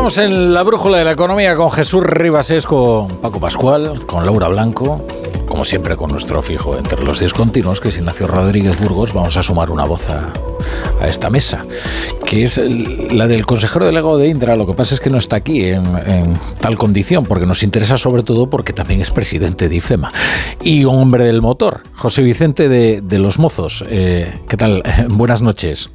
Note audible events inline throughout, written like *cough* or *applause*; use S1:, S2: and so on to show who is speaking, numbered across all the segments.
S1: Estamos en la brújula de la economía con Jesús Ribas, con Paco Pascual, con Laura Blanco, como siempre con nuestro fijo entre los discontinuos, que es Ignacio Rodríguez Burgos. Vamos a sumar una voz a, esta mesa, que es la del consejero delegado de Indra. Lo que pasa es que no está aquí en, tal condición, porque nos interesa sobre todo porque también es presidente de IFEMA. Y un hombre del motor, José Vicente de, Los Mozos. Eh, ¿Qué tal? *laughs* Buenas noches.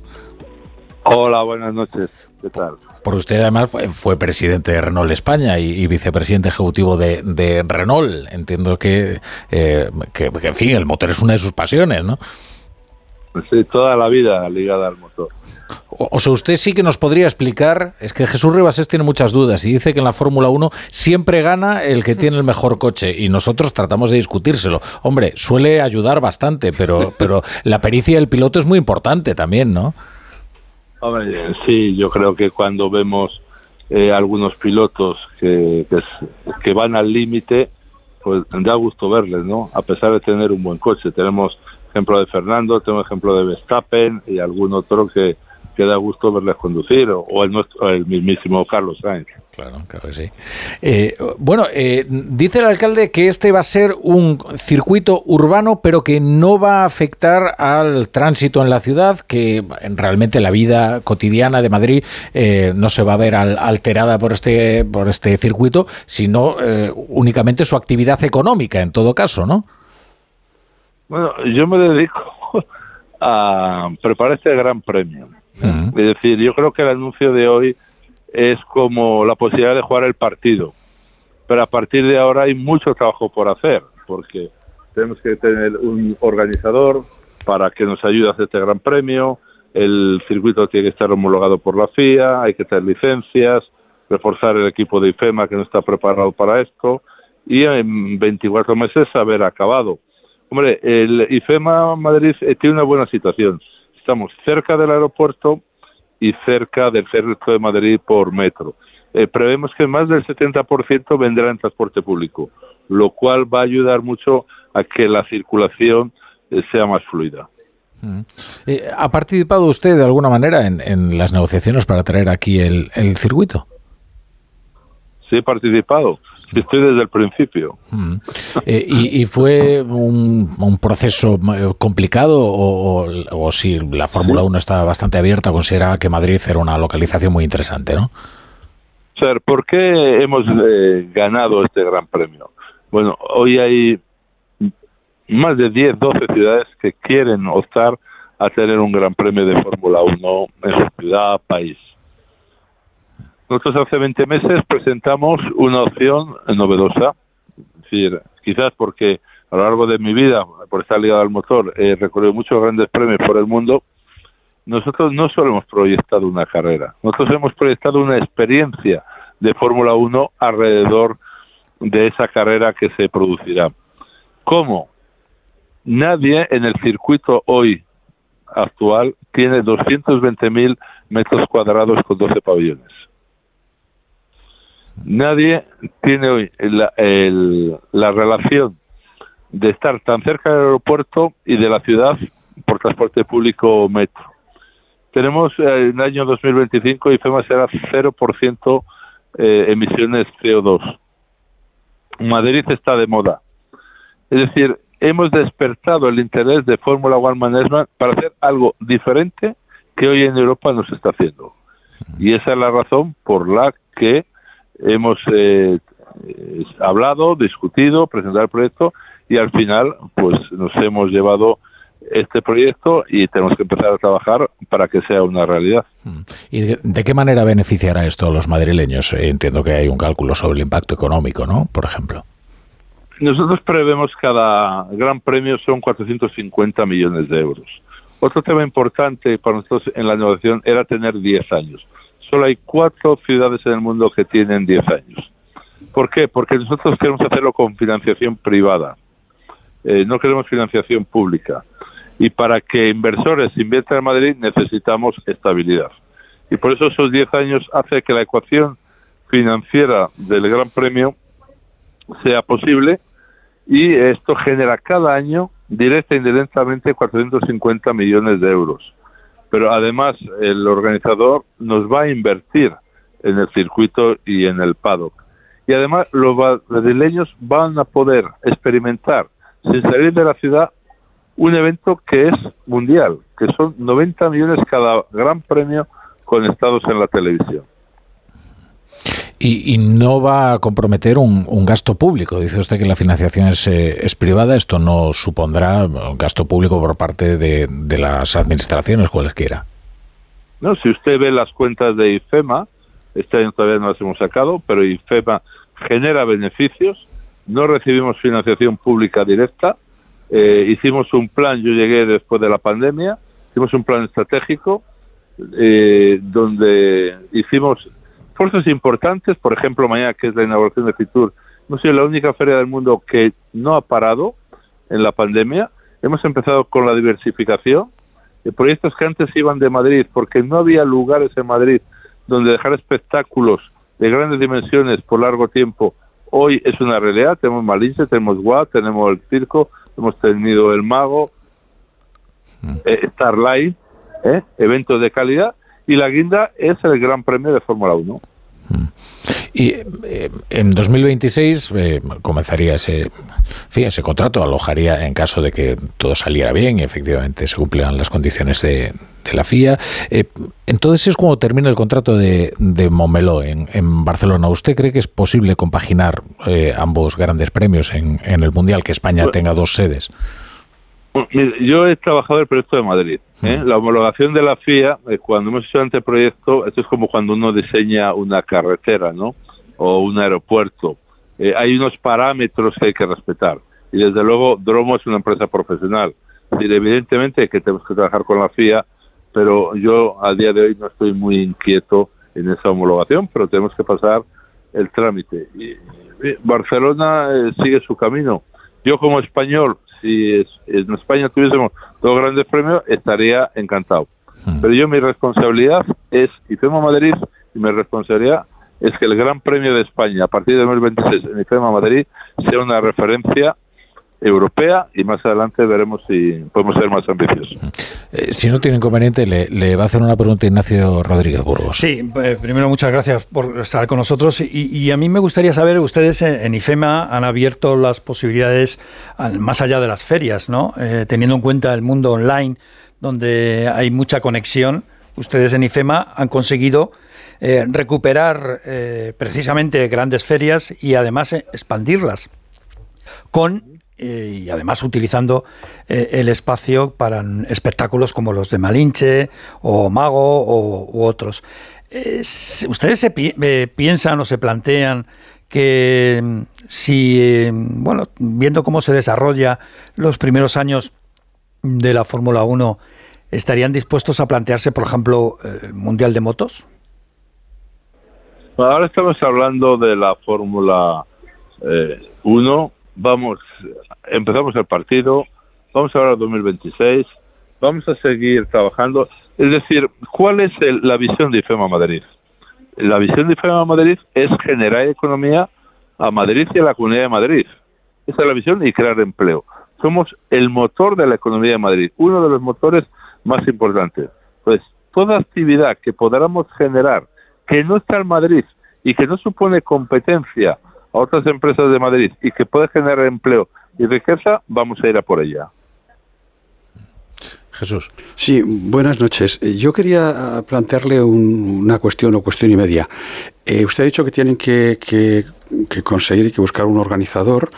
S2: Hola, buenas noches. ¿Qué tal?
S1: Por usted además fue, presidente de Renault España y, vicepresidente ejecutivo de, Renault. Entiendo eh, que, en fin, el motor es una de sus pasiones, ¿no?
S2: Sí, toda la vida ligada al motor.
S1: O, sea, usted sí que nos podría explicar, es que Jesús Ribasés tiene muchas dudas y dice que en la Fórmula 1 siempre gana el que tiene el mejor coche y nosotros tratamos de discutírselo. Hombre, suele ayudar bastante, pero, pero la pericia del piloto es muy importante también, ¿no?
S2: Sí, yo creo que cuando vemos eh, algunos pilotos que, que, van al límite, pues da gusto verles, ¿no? A pesar de tener un buen coche. Tenemos ejemplo de Fernando, tenemos ejemplo de Verstappen y algún otro que, que da gusto verles conducir, o, el, nuestro, el mismísimo Carlos Sainz.
S1: Claro, claro que sí. Eh, bueno, eh, dice el alcalde que este va a ser un circuito urbano, pero que no va a afectar al tránsito en la ciudad, que realmente la vida cotidiana de Madrid eh, no se va a ver alterada por este, por este circuito, sino únicamente su actividad económica, en todo caso, ¿no?
S2: Bueno, yo me dedico *laughs* a preparar este gran premio. Es decir, yo creo que el anuncio de hoy es como la posibilidad de jugar el partido. Pero a partir de ahora hay mucho trabajo por hacer, porque tenemos que tener un organizador para que nos ayude a hacer este gran premio, el circuito tiene que estar homologado por la FIA, hay que tener licencias, reforzar el equipo de IFEMA que no está preparado para esto y en 24 meses haber acabado. Hombre, el IFEMA Madrid eh, tiene una buena situación. Estamos cerca del aeropuerto, y cerca del centro de Madrid por metro. Eh, prevemos que más del 70% vendrá en transporte público, lo cual va a ayudar mucho a que la circulación eh, sea más fluida.
S1: Mm. Eh, ¿Ha participado usted de alguna manera en, las negociaciones para traer aquí el circuito?
S2: Sí, he participado. Estoy desde el principio.
S1: Mm. Eh, y, fue un, proceso eh, complicado o, si la Fórmula 1 estaba bastante abierta, consideraba que Madrid era una localización muy interesante, ¿no?
S2: Ser, ¿por qué hemos eh, ganado este gran premio? Bueno, hoy hay más de 10, 12 ciudades que quieren optar a tener un gran premio de Fórmula 1 en su ciudad, país. Nosotros hace 20 meses presentamos una opción novedosa, es decir, quizás porque a lo largo de mi vida, por estar ligado al motor, he recorrido muchos grandes premios por el mundo. Nosotros no solo hemos proyectado una carrera, nosotros hemos proyectado una experiencia de Fórmula 1 alrededor de esa carrera que se producirá. ¿Cómo? Nadie en el circuito hoy actual tiene 220.000 metros cuadrados con 12 pabellones. Nadie tiene hoy la, la relación de estar tan cerca del aeropuerto y de la ciudad por transporte público o metro. Tenemos eh, en el año 2025 y FEMA será 0% eh, emisiones CO2. Madrid está de moda. Es decir, hemos despertado el interés de Fórmula One Management para hacer algo diferente que hoy en Europa no se está haciendo. Y esa es la razón por la que hemos eh, hablado, discutido, presentado el proyecto y al final pues nos hemos llevado este proyecto y tenemos que empezar a trabajar para que sea una realidad. Mm.
S1: ¿Y de, qué manera beneficiará esto a los madrileños? Eh, entiendo que hay un cálculo sobre el impacto económico, ¿no? Por ejemplo.
S2: Nosotros prevemos cada gran premio son 450 millones de euros. Otro tema importante para nosotros en la negociación era tener 10 años solo hay cuatro ciudades en el mundo que tienen 10 años. ¿Por qué? Porque nosotros queremos hacerlo con financiación privada. Eh, no queremos financiación pública. Y para que inversores inviertan en Madrid necesitamos estabilidad. Y por eso esos 10 años hace que la ecuación financiera del Gran Premio sea posible y esto genera cada año directa e indirectamente 450 millones de euros pero además el organizador nos va a invertir en el circuito y en el paddock. Y además los madrileños van a poder experimentar sin salir de la ciudad un evento que es mundial, que son 90 millones cada gran premio conectados en la televisión.
S1: Y, no va a comprometer un, gasto público. Dice usted que la financiación es, eh, privada. Esto no supondrá un gasto público por parte de, de las administraciones, cualesquiera.
S2: No, si usted ve las cuentas de IFEMA, este año todavía no las hemos sacado, pero IFEMA genera beneficios. No recibimos financiación pública directa. Eh, hicimos un plan, yo llegué después de la pandemia, hicimos un plan estratégico eh, donde hicimos esfuerzos importantes, por ejemplo, mañana que es la inauguración de Fitur, no soy la única feria del mundo que no ha parado en la pandemia. Hemos empezado con la diversificación de proyectos que antes iban de Madrid porque no había lugares en Madrid donde dejar espectáculos de grandes dimensiones por largo tiempo. Hoy es una realidad. Tenemos Malinche, tenemos Guad, tenemos el circo, hemos tenido el Mago, mm. eh, Starlight, eh, eventos de calidad y la guinda es el Gran Premio de Fórmula 1.
S1: Mm. Y eh, en 2026 eh, comenzaría ese, ese contrato, alojaría en caso de que todo saliera bien y efectivamente se cumplieran las condiciones de, la FIA. Eh, entonces es cuando termina el contrato de, de Momeló en, en, Barcelona. ¿Usted cree que es posible compaginar ambos grandes premios en, en el Mundial, que España tenga dos sedes?
S2: Yo he trabajado en el proyecto de Madrid. ¿eh? La homologación de la FIA, eh, cuando hemos hecho anteproyecto, esto es como cuando uno diseña una carretera, ¿no? O un aeropuerto. Eh, hay unos parámetros que hay que respetar. Y desde luego, Dromo es una empresa profesional. Y evidentemente que tenemos que trabajar con la FIA, pero yo a día de hoy no estoy muy inquieto en esa homologación, pero tenemos que pasar el trámite. Y, Barcelona sigue su camino. Yo como español si en España tuviésemos dos grandes premios, estaría encantado. Hmm. Pero yo mi responsabilidad es, y tengo Madrid, y mi responsabilidad es que el Gran Premio de España a partir de 2026 en IFEMA Madrid sea una referencia europea y más adelante veremos si podemos ser más ambiciosos.
S1: Eh, si no tiene inconveniente, le, va a hacer una pregunta Ignacio Rodríguez Burgos.
S3: Sí, eh, primero muchas gracias por estar con nosotros y, a mí me gustaría saber, ustedes en IFEMA han abierto las posibilidades más allá de las ferias, ¿no? Eh, teniendo en cuenta el mundo online donde hay mucha conexión, ustedes en IFEMA han conseguido recuperar precisamente grandes ferias y además expandirlas con eh, y además utilizando eh, el espacio para espectáculos como los de Malinche o Mago o, u otros. ¿Ustedes se piensan o se plantean que mm, si, eh, bueno, viendo cómo se desarrolla los primeros años de la Fórmula 1, estarían dispuestos a plantearse, por ejemplo, el Mundial de Motos?
S2: Ahora estamos hablando de la Fórmula 1 vamos, empezamos el partido, vamos ahora al 2026, vamos a seguir trabajando. Es decir, ¿cuál es la visión de IFEMA Madrid? La visión de IFEMA Madrid es generar economía a Madrid y a la comunidad de Madrid. Esa es la visión y crear empleo. Somos el motor de la economía de Madrid, uno de los motores más importantes. Pues toda actividad que podamos generar que no está en Madrid y que no supone competencia a otras empresas de Madrid y que puede generar empleo y riqueza, vamos a ir a por ella.
S1: Jesús.
S4: Sí, buenas noches. Eh, yo quería plantearle una cuestión o cuestión y media. Eh, usted ha dicho que tienen que, conseguir y que buscar un organizador,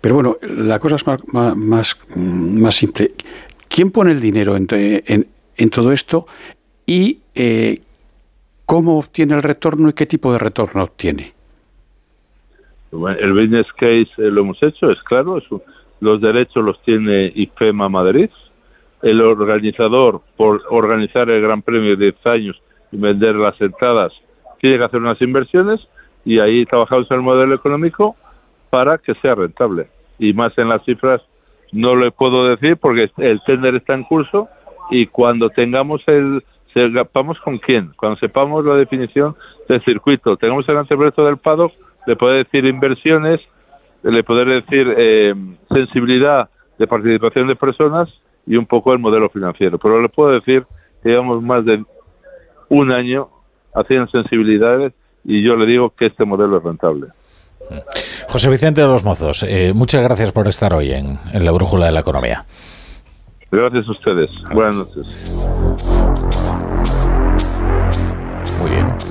S4: pero bueno, la cosa es más, más, más simple. ¿Quién pone el dinero en, en, todo esto y eh, cómo obtiene el retorno y qué tipo de retorno obtiene?
S2: El business case eh, lo hemos hecho, es claro, los derechos los tiene IFEMA Madrid. El organizador, por organizar el Gran Premio de 10 años y vender las entradas, tiene que hacer unas inversiones y ahí trabajamos en el modelo económico para que sea rentable. Y más en las cifras no le puedo decir porque el tender está en curso y cuando tengamos el sepamos con quién, cuando sepamos la definición del circuito, tengamos el anteproyecto del paddock, le puede decir inversiones, le puede decir eh, sensibilidad de participación de personas y un poco el modelo financiero. Pero le puedo decir que llevamos más de un año haciendo sensibilidades y yo le digo que este modelo es rentable.
S1: José Vicente de los Mozos, eh, muchas gracias por estar hoy en, en la Brújula de la Economía.
S2: Gracias a ustedes. Buenas noches.
S1: Muy bien.